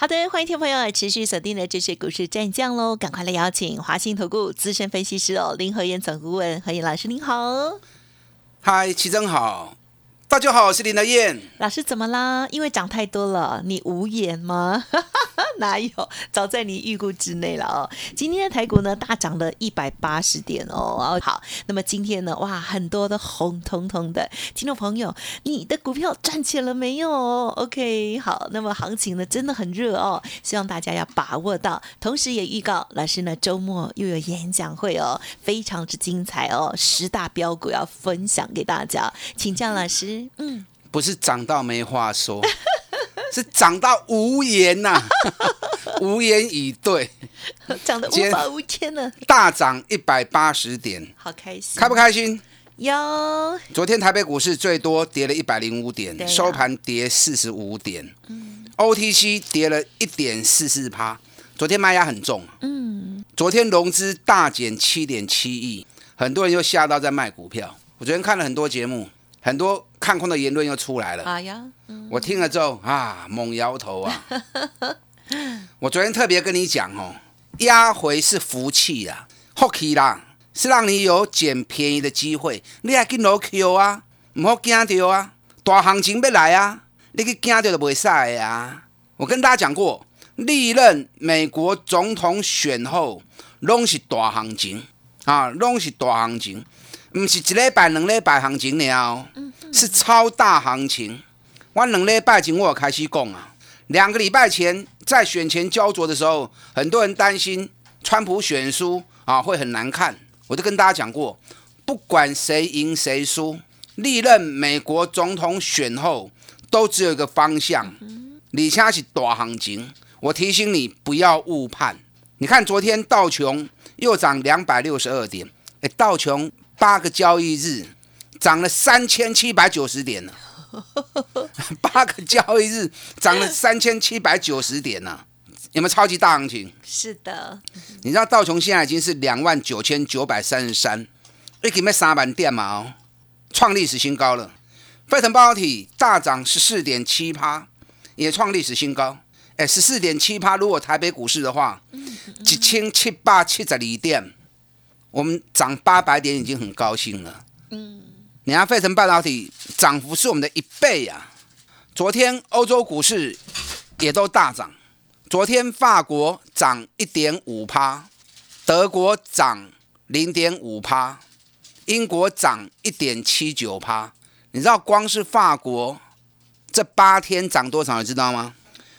好的，欢迎听众朋友持续锁定的这是股市战将喽，赶快来邀请华信投顾资深分析师哦林和燕总顾问何燕老师您好，嗨，齐真好。大家好，我是林德燕。老师怎么啦？因为涨太多了，你无言吗？哪有？早在你预估之内了哦。今天的台股呢大涨了一百八十点哦。好，那么今天呢，哇，很多的红彤彤的听众朋友，你的股票赚钱了没有？OK，好，那么行情呢真的很热哦，希望大家要把握到。同时也预告老师呢周末又有演讲会哦，非常之精彩哦，十大标股要分享给大家，请教老师。嗯，不是涨到没话说，是涨到无言呐，无言以对，涨得无法无天了。大涨一百八十点，好开心，开不开心？有。昨天台北股市最多跌了一百零五点，收盘跌四十五点。嗯，OTC 跌了一点四四趴，昨天卖压很重。嗯，昨天融资大减七点七亿，很多人又吓到在卖股票。我昨天看了很多节目。很多看空的言论又出来了。哎呀，我听了之后啊，猛摇头啊。我昨天特别跟你讲哦，压回是福气啊，福气啦，是让你有捡便宜的机会。你还跟老 Q 啊，唔好惊到啊，大行情要来啊，你去惊到就袂使啊。我跟大家讲过，历任美国总统选后，拢是大行情啊，拢是大行情。不是一礼拜、两礼拜行情了，是超大行情。我两礼拜前我开始讲啊，两个礼拜前在选前焦灼的时候，很多人担心川普选输啊会很难看。我就跟大家讲过，不管谁赢谁输，历任美国总统选后都只有一个方向，你且是大行情。我提醒你不要误判。你看昨天道琼又涨两百六十二点，哎，道琼。八个交易日涨了三千七百九十点呢，八个交易日涨了 三千七百九十点呢，有没有超级大行情？是的，你知道道琼现在已经是两万九千九百三十三，一给卖三万点嘛哦，创历史新高了。沸腾半导体大涨十四点七趴，也创历史新高。哎，十四点七趴，如果台北股市的话，一千七百七十二点。我们涨八百点已经很高兴了。嗯，你看费城半导体涨幅是我们的一倍呀。昨天欧洲股市也都大涨。昨天法国涨一点五趴，德国涨零点五趴，英国涨一点七九趴。你知道光是法国这八天涨多少？你知道吗？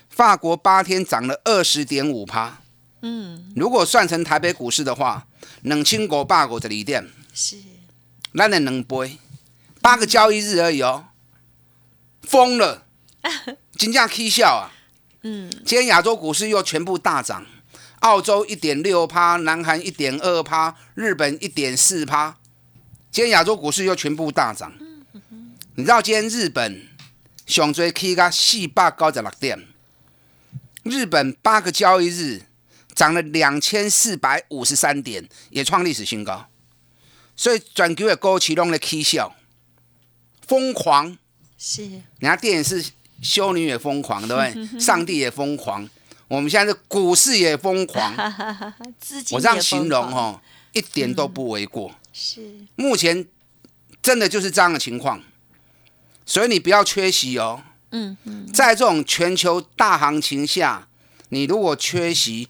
法国八天涨了二十点五趴。嗯，如果算成台北股市的话。两千五百五十二点，是，咱的两倍，八个交易日而已哦，疯了，金价 K 笑啊，嗯，今天亚洲股市又全部大涨，澳洲一点六趴，南韩一点二趴，日本一点四趴，今天亚洲股市又全部大涨，你知道今天日本上最 K 个四百九十六点，日本八个交易日。涨了两千四百五十三点，也创历史新高。所以全球的股市拢在起笑，疯狂是。人家电影是修女也疯狂，对不对？上帝也疯狂，我们现在是股市也疯狂。我这样形容哦，一点都不为过。是。目前真的就是这样的情况，所以你不要缺席哦。嗯嗯。在这种全球大行情下，你如果缺席，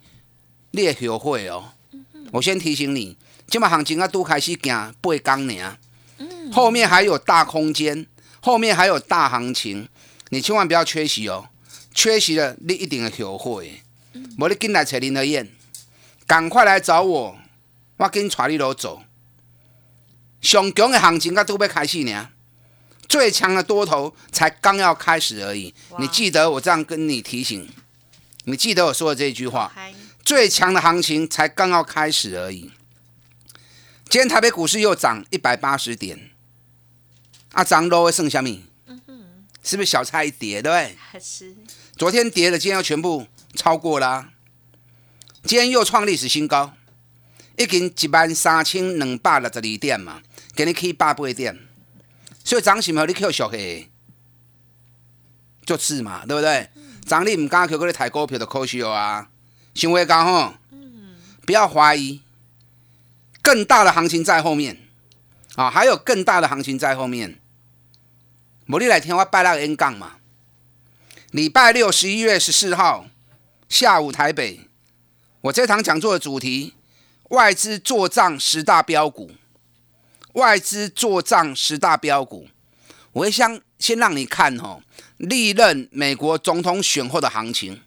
列后悔哦，我先提醒你，今麦行情啊都开始行八天呢，后面还有大空间，后面还有大行情，你千万不要缺席哦，缺席了你一定会后悔。无你进来找林德燕，赶快来找我，我跟你带你路走。上强的行情啊都要开始呢，最强的多头才刚要开始而已。你记得我这样跟你提醒，你记得我说的这句话。最强的行情才刚要开始而已。今天台北股市又涨一百八十点，啊，涨 low 会剩下面，是不是小菜一碟，对不对？是。昨天跌的，今天要全部超过啦、今天又创历史新高，已经一万三千两百六十二点嘛，给你去八八点，所以涨什么你扣俗的，就是嘛，对不对？涨你唔敢扣，嗰你抬股票就可惜啊，想会高吼，不要怀疑，更大的行情在后面，啊，还有更大的行情在后面。我你来听我拜那个 N 杠嘛。礼拜六十一月十四号下午台北，我这堂讲座的主题：外资做账十大标股。外资做账十大标股，我会先先让你看哦，历任美国总统选后的行情。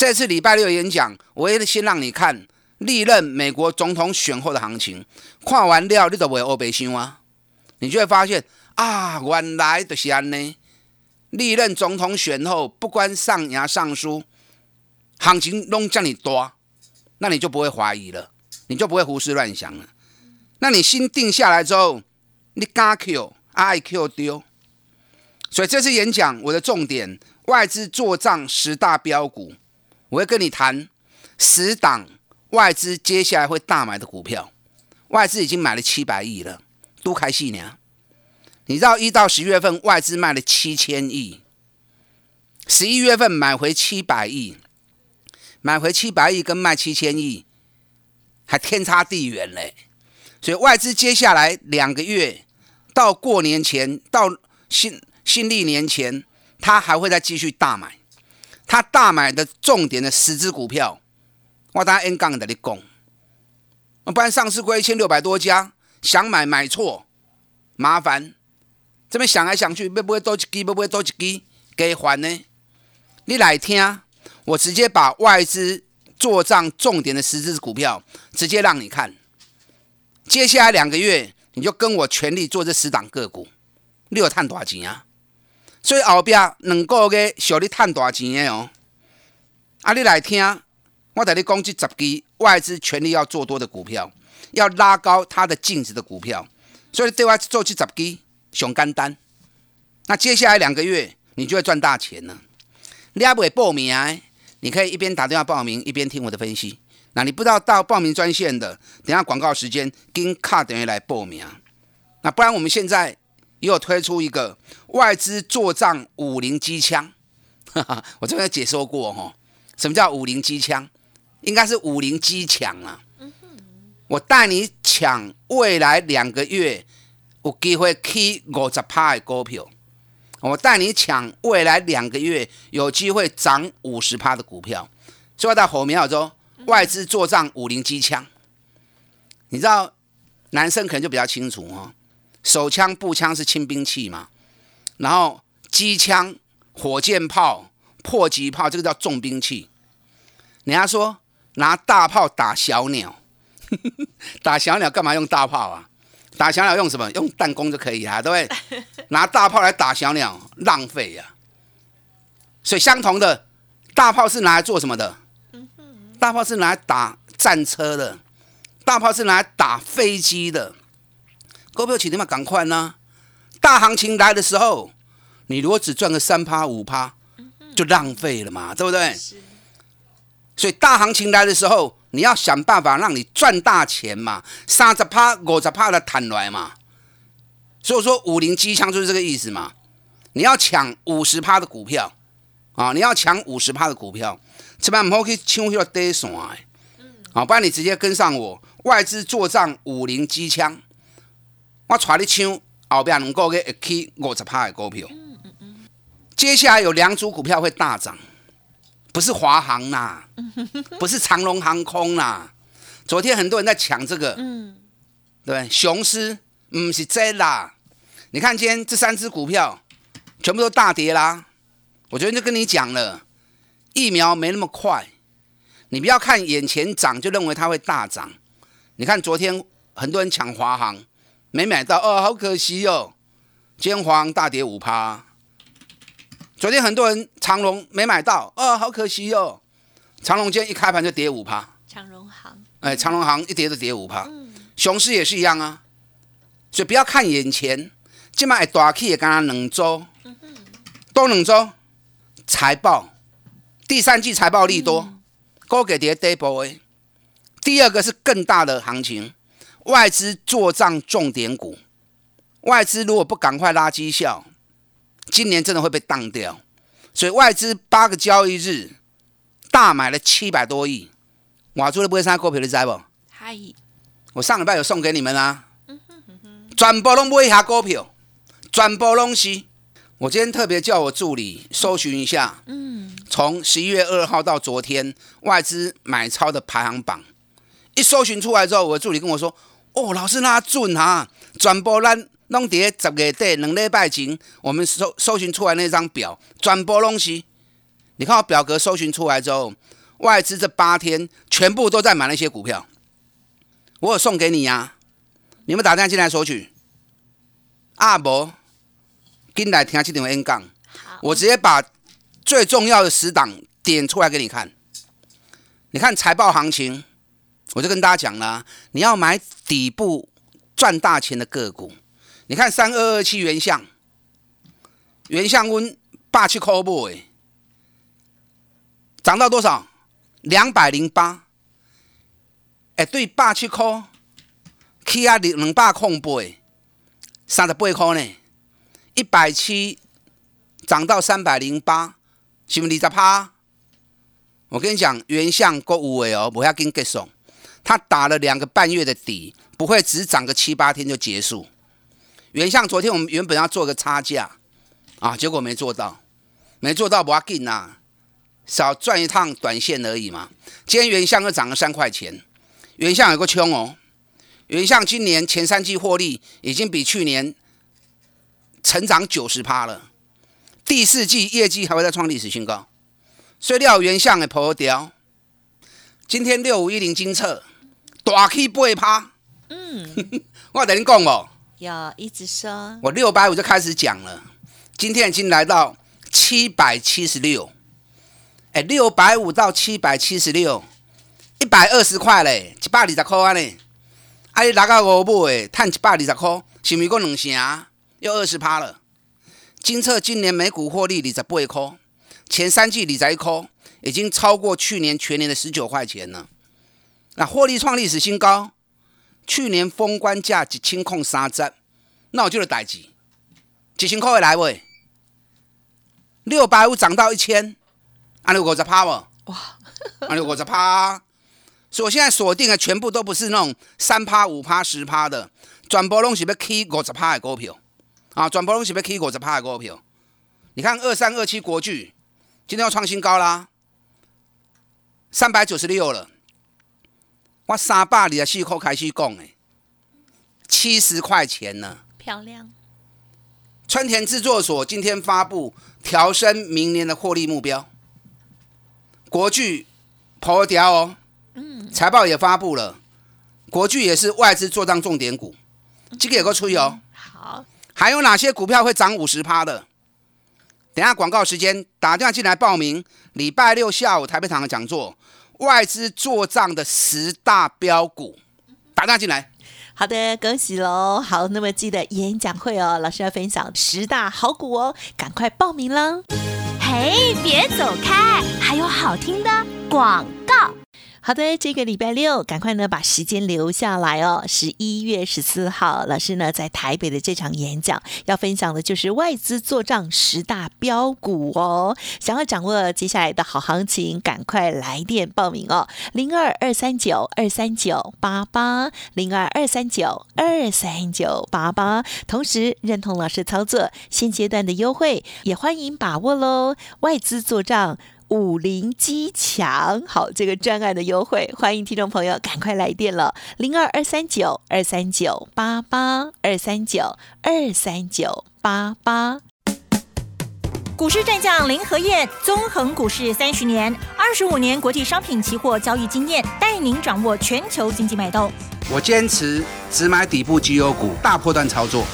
这次礼拜六演讲，我会先让你看历任美国总统选后的行情。看完了，你都不会欧北想啊，你就会发现啊，原来就是安呢。历任总统选后，不管上牙上书，行情拢叫你多，那你就不会怀疑了，你就不会胡思乱想了。那你心定下来之后，你敢 Q 爱 Q 丢。所以这次演讲我的重点，外资做账十大标股，我会跟你谈十档外资接下来会大买的股票。外资已经买了七百亿了，都开戏呢。你知道一到十月份外资卖了七千亿，十一月份买回七百亿，买回七百亿跟卖七千亿还天差地远嘞。所以外资接下来两个月到过年前，到新新历年前，他还会再继续大买。他大买的重点的十只股票，我当 N 杠的你讲，不然上市归一千六百多家，想买买错，麻烦。这边想来想去，会不会多一支？会不会多一支？给还呢？你来听，我直接把外资做账重点的十只股票，直接让你看。接下来两个月，你就跟我全力做这十档个股，你有赚多少钱啊？所以后边两个月小你赚大钱的哦？啊，你来听，我带你讲这十支外资全力要做多的股票，要拉高它的净值的股票，所以对外做这十支。熊肝单，那接下来两个月你就会赚大钱了。你要不会报名？你可以一边打电话报名，一边听我的分析。那你不知道到报名专线的，等下广告时间跟卡等于来报名。那不然我们现在也有推出一个外资做账五零机枪，我这边解说过哈，什么叫五零机枪？应该是五零机抢啊。我带你抢未来两个月。有机会起五十趴的股票，我带你抢未来两个月有机会涨五十趴的股票。所以到后面要说外资做账五零机枪，你知道男生可能就比较清楚哦，手枪、步枪是轻兵器嘛，然后机枪、火箭炮、迫击炮这个叫重兵器。人家说拿大炮打小鸟，打小鸟干嘛用大炮啊？打小鸟用什么？用弹弓就可以啊，对不对？拿大炮来打小鸟，浪费呀。所以相同的，大炮是拿来做什么的？大炮是拿来打战车的，大炮是拿来打飞机的。股票起点嘛，赶快呢！大行情来的时候，你如果只赚个三趴五趴，就浪费了嘛，对不对？所以大行情来的时候。你要想办法让你赚大钱嘛，三十趴、五十趴的弹来嘛。所以说五零机枪就是这个意思嘛。你要抢五十趴的股票啊，你要抢五十趴的股票，千万唔好去抢迄个低线的。啊，不然你直接跟上我外资做账五零机枪，我带你抢后边能够给起五十趴的股票。接下来有两组股票会大涨。不是华航啦，不是长龙航空啦。昨天很多人在抢这个，嗯，对，雄狮，嗯，是真啦。你看今天这三只股票全部都大跌啦。我昨天就跟你讲了，疫苗没那么快，你不要看眼前涨就认为它会大涨。你看昨天很多人抢华航，没买到，哦，好可惜哦。今天华航大跌五趴。昨天很多人长隆没买到，哦，好可惜哦。长隆今天一开盘就跌五趴。长隆行，哎，长隆行一跌就跌五趴。嗯熊市也是一样啊。所以不要看眼前，今晚会大起也刚刚两周，多两周财报，第三季财报利多，高给跌 double。第二个是更大的行情，外资做账重点股，外资如果不赶快拉绩效，今年真的会被当掉。所以外资八个交易日大买了七百多亿，我做的不会啥股票，你知不？嗨，我上礼拜有送给你们啊，全部拢买下股票，全部拢是。我今天特别叫我助理搜寻一下，嗯，从十一月二号到昨天外资买超的排行榜，一搜寻出来之后，我的助理跟我说：“哦，老师那准啊，全部咱拢伫十月底两礼拜前，我们搜搜寻出来那张表，全部拢是。你看我表格搜寻出来之后，外资这八天全部都在买那些股票。”我有送给你呀，你们打电话进来索取。阿伯，进来听这电话演讲，我直接把最重要的十档点出来给你看。你看财报行情，我就跟大家讲了，你要买底部赚大钱的个股。你看三二二七原相，原相温霸气 call boy，涨到多少？两百零八。哎，对，八七块，起啊两两百空八，三十八块呢，一百七涨到三百零八，是不是二十趴？我跟你讲，原相够有诶哦，不要跟结束，他打了两个半月的底，不会只涨个七八天就结束。原相昨天我们原本要做个差价啊，结果没做到，没做到不要紧呐，少赚一趟短线而已嘛。今天原相又涨了三块钱。原相有个穷哦，原相今年前三季获利已经比去年成长九十趴了，第四季业绩还会再创历史新高，所以料原相的破掉。今天六五一零金策大起八趴，嗯，我等你讲哦，有一直说，我六百五就开始讲了，今天已经来到七百七十六，哎，六百五到七百七十六。一百二十块嘞，一百二十块安尼，啊，你拿到五买诶，赚一百二十块，是毋是过两成？又二十趴了。金策今年每股获利二十八块，前三季二十一块，已经超过去年全年的十九块钱了。那获利创历史新高，去年封关价一千控三十，那我就是代志，几千块会来喂？六百五涨到一千，安六五十趴无？哇，安六五十趴。所以我现在锁定的全部都不是那种三趴、五趴、十趴的，转播拢是要 K 五十趴的股票啊，转播拢是要 K 五十趴的股票。你看二三二七国巨今天要创新高啦，三百九十六了。我三百二十四块开始讲诶，七十块钱呢，漂亮。春田制作所今天发布调升明年的获利目标，国巨破掉哦。财报也发布了，国巨也是外资做账重点股，这个有个吹哦。好，还有哪些股票会涨五十趴的？等下广告时间，打电话进来报名。礼拜六下午台北场的讲座，外资做账的十大标股，打电话进来。好的，恭喜喽！好，那么记得演讲会哦，老师要分享十大好股哦，赶快报名啦！嘿，别走开，还有好听的广告。好的，这个礼拜六，赶快呢把时间留下来哦。十一月十四号，老师呢在台北的这场演讲，要分享的就是外资做账十大标股哦。想要掌握接下来的好行情，赶快来电报名哦，零二二三九二三九八八，零二二三九二三九八八。同时认同老师操作，现阶段的优惠也欢迎把握喽。外资做账。五零机强，好，这个专案的优惠，欢迎听众朋友赶快来电了，零二二三九二三九八八二三九二三九八八。股市战将林和燕，纵横股市三十年，二十五年国际商品期货交易经验，带您掌握全球经济脉动。我坚持只买底部绩优股，大波段操作。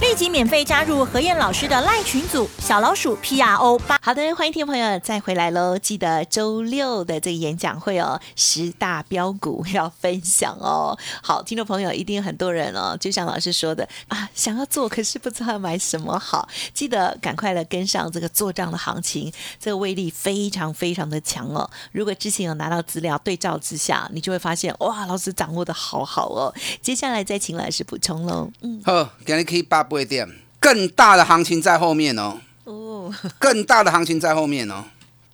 立即免费加入何燕老师的赖群组，小老鼠 P R O 八。好的，欢迎听众朋友再回来喽！记得周六的这个演讲会哦，十大标股要分享哦。好，听众朋友一定很多人哦，就像老师说的啊，想要做可是不知道买什么好，记得赶快的跟上这个做账的行情，这个威力非常非常的强哦。如果之前有拿到资料对照之下，你就会发现哇，老师掌握的好好哦。接下来再请老师补充喽。嗯，好，今天可以把八八点，更大的行情在后面哦。哦，更大的行情在后面哦。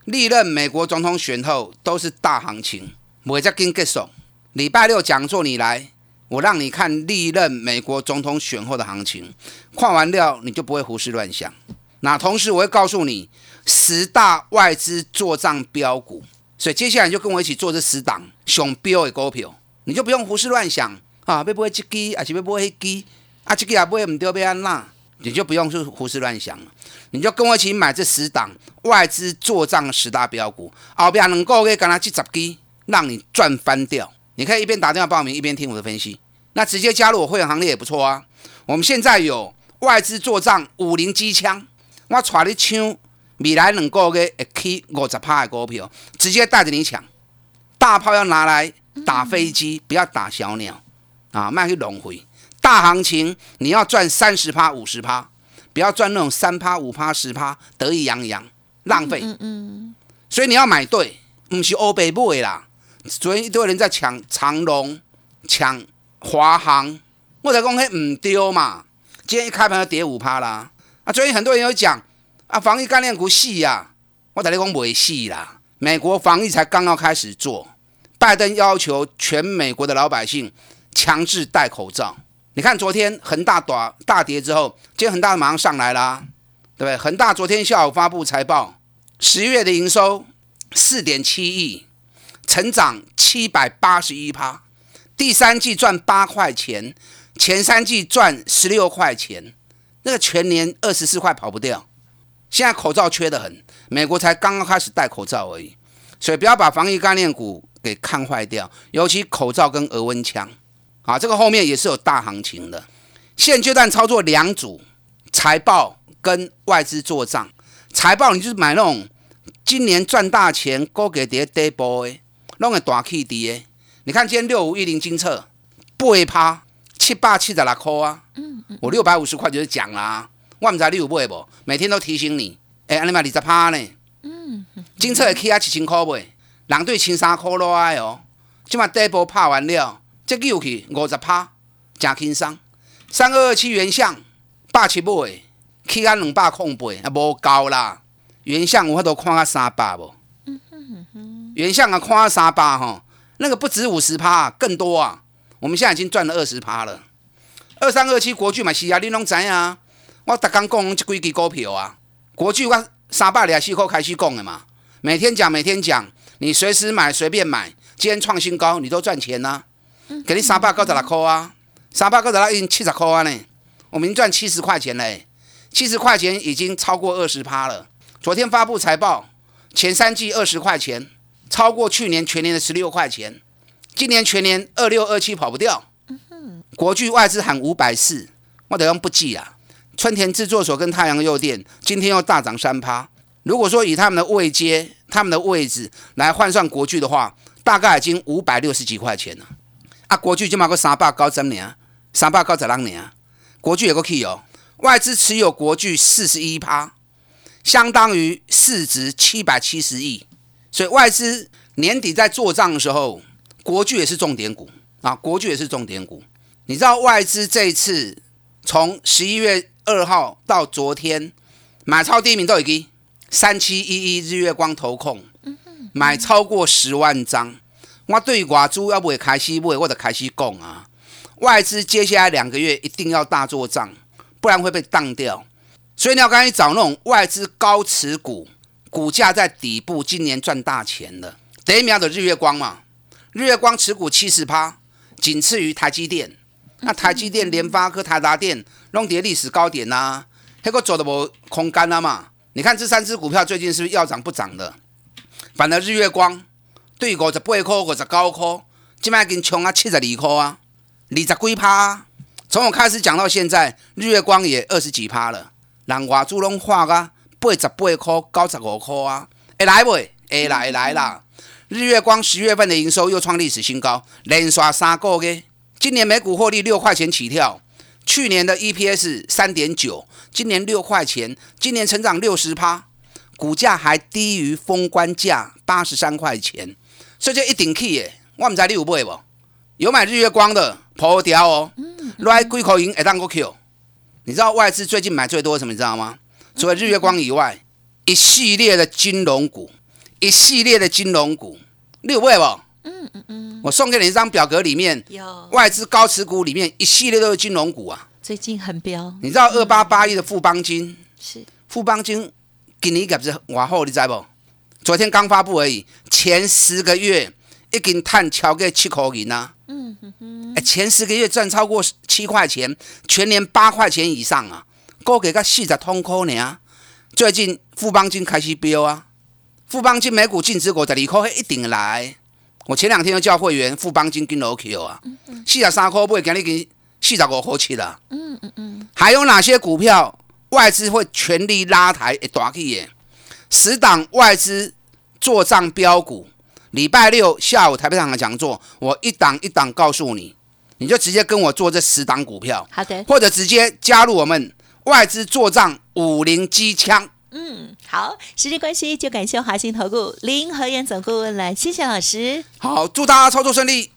历任美国总统选后都是大行情，不会再跟结束。礼拜六讲座你来，我让你看历任美国总统选后的行情，看完了你就不会胡思乱想。那同时我会告诉你十大外资做账标股，所以接下来你就跟我一起做这十档熊标的股票，你就不用胡思乱想啊，会不会这支，还是会不会那支，啊，这个也不会唔对，要安那，你就不用去胡思乱想了。你就跟我一起买这十档外资做账十大标股，后边能够给跟他去十基，让你赚翻掉。你可以一边打电话报名，一边听我的分析。那直接加入我会员行列也不错啊。我们现在有外资做账五零机枪，我带你抢未来两个月会起五十趴的股票，直接带着你抢。大炮要拿来打飞机，不要打小鸟啊，卖去轮回。大行情你要赚三十趴、五十趴。不要赚那种三趴五趴十趴得意洋洋浪费，嗯嗯，所以你要买对，不是欧北部的啦。昨天一堆人在抢长隆、抢华航，我才讲迄唔丢嘛。今天一开盘就跌五趴啦。啊，昨天很多人有讲啊，防疫概念股死呀，我跟你讲未死啦。美国防疫才刚刚开始做，拜登要求全美国的老百姓强制戴口罩。你看昨天恒大大大跌之后，今天恒大马上上来啦，对不对？恒大昨天下午发布财报，十月的营收四点七亿，成长七百八十一趴，第三季赚八块钱，前三季赚十六块钱，那个全年二十四块跑不掉。现在口罩缺得很，美国才刚刚开始戴口罩而已，所以不要把防疫概念股给看坏掉，尤其口罩跟额温枪。啊，这个后面也是有大行情的。现阶段操作两组财报跟外资做账。财报你就是买那种今年赚大钱、高给跌跌波的，弄个大 D 的。你看今天六五一零金策不会趴七八七十六块啊。嗯嗯。我六百五十块就是讲啦。我唔知你有买不？每天都提醒你。哎，你买二十趴呢？嗯。金策会起啊七千块买，人对千三块来哦。即嘛跌波拍完了。这个去五十趴，真轻松。三二二七原相百七买，起啊两百空八，啊无够啦。原相我都看啊三百无。原相啊看啊三百吼，那个不止五十趴，更多啊。我们现在已经赚了二十趴了。二三二七国巨嘛是啊，你拢知啊。我逐刚讲这几支股票啊，国巨我三百二四块开始讲的嘛，每天讲每天讲，你随时买随便买，今天创新高，你都赚钱呐。给你三百九十六块啊，三百九十六已经七十块啊呢，我们赚七十块钱嘞，七十块钱已经超过二十趴了。昨天发布财报，前三季二十块钱，超过去年全年的十六块钱，今年全年二六二七跑不掉。国巨外资喊五百四，我得用不计啊。春田制作所跟太阳诱电今天又大涨三趴。如果说以他们的位阶、他们的位置来换算国巨的话，大概已经五百六十几块钱了。啊，国巨就买个三百九十年，三百九十六年，国巨有个 key 哦，外资持有国巨四十一趴，相当于市值七百七十亿，所以外资年底在做账的时候，国巨也是重点股。啊，国巨也是重点股。你知道外资这一次从十一月二号到昨天买超第一名都已经三七一一日月光投控，买超过十万张。我对外资要未开始买，我就开始讲啊。外资接下来两个月一定要大做账，不然会被当掉。所以你要赶紧找那种外资高持股，股价在底部，今年赚大钱的。第一秒的日月光嘛，日月光持股七十趴，仅次于台积电。那台积电、联发科、台达电弄跌历史高点呐，那个走的无空干了嘛？你看这三只股票最近是不是要涨不涨的？反而日月光。对五十八块、五十九块，即摆已经冲啊七十二块啊，二十几趴，从我开始讲到现在，日月光也二十几趴了，人外资拢画啊八十八块、九十五块啊，会来未？会来会来啦！日月光十月份的营收又创历史新高，连刷三个月。今年每股获利六块钱起跳，去年的 EPS 三点九，今年六块钱，今年成长六十趴，股价还低于封关价八十三块钱，所以这一顶起的！我唔知你有买无？有买日月光的破掉哦，来几口银会当个 Q。你知道外资最近买最多什么？你知道吗？除了日月光以外，一系列的金融股，一系列的金融股，你有买无？嗯嗯嗯。我送给你一张表格，里面有外资高持股里面一系列都是金融股啊。最近很飙，你知道二八八一的富邦金，是富邦金今年业绩偌好，你知不？昨天刚发布而已，前十个月已经探超过七块银啊。嗯哼哼。哎，前十个月赚超过七块钱，全年八块钱以上啊，高给个四十通块呢。最近富邦金开始飙啊，富邦金每股净值五十二块，一定来。我前两天又叫会员富邦金跟楼 Q 啊，四十三块八，今日已经四十五块七了。嗯嗯嗯。还有哪些股票外资会全力拉抬？会大起耶！十档外资做账标股，礼拜六下午台北场的讲座，我一档一档告诉你，你就直接跟我做这十档股票，好的，或者直接加入我们外资做账五零机枪。嗯，好，时间关系就感谢华信投顾林和燕总顾问了，谢谢老师。好，祝大家操作顺利。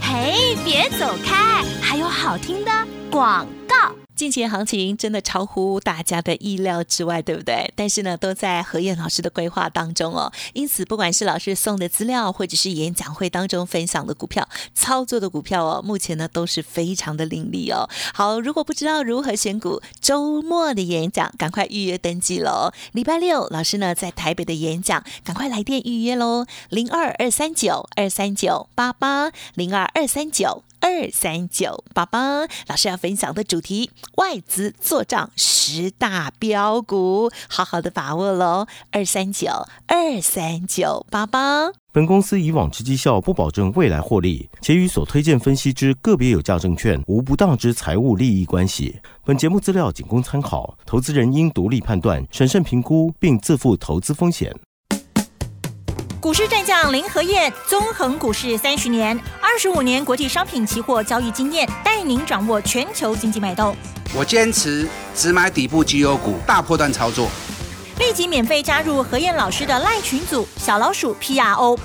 嘿，别走开，还有好听的广告。近期行情真的超乎大家的意料之外，对不对？但是呢，都在何燕老师的规划当中哦。因此，不管是老师送的资料，或者是演讲会当中分享的股票、操作的股票哦，目前呢都是非常的凌厉哦。好，如果不知道如何选股，周末的演讲赶快预约登记喽。礼拜六老师呢在台北的演讲，赶快来电预约喽，零二二三九二三九八八零二二三九。二三九八八，老师要分享的主题：外资做账十大标股，好好的把握喽！二三九二三九八八。本公司以往之绩效不保证未来获利，且与所推荐分析之个别有价证券无不当之财务利益关系。本节目资料仅供参考，投资人应独立判断、审慎评估，并自负投资风险。股市战将林和燕，纵横股市三十年，二十五年国际商品期货交易经验，带您掌握全球经济脉动。我坚持只买底部绩优股，大波段操作。立即免费加入何燕老师的赖群组，小老鼠 P R O 八。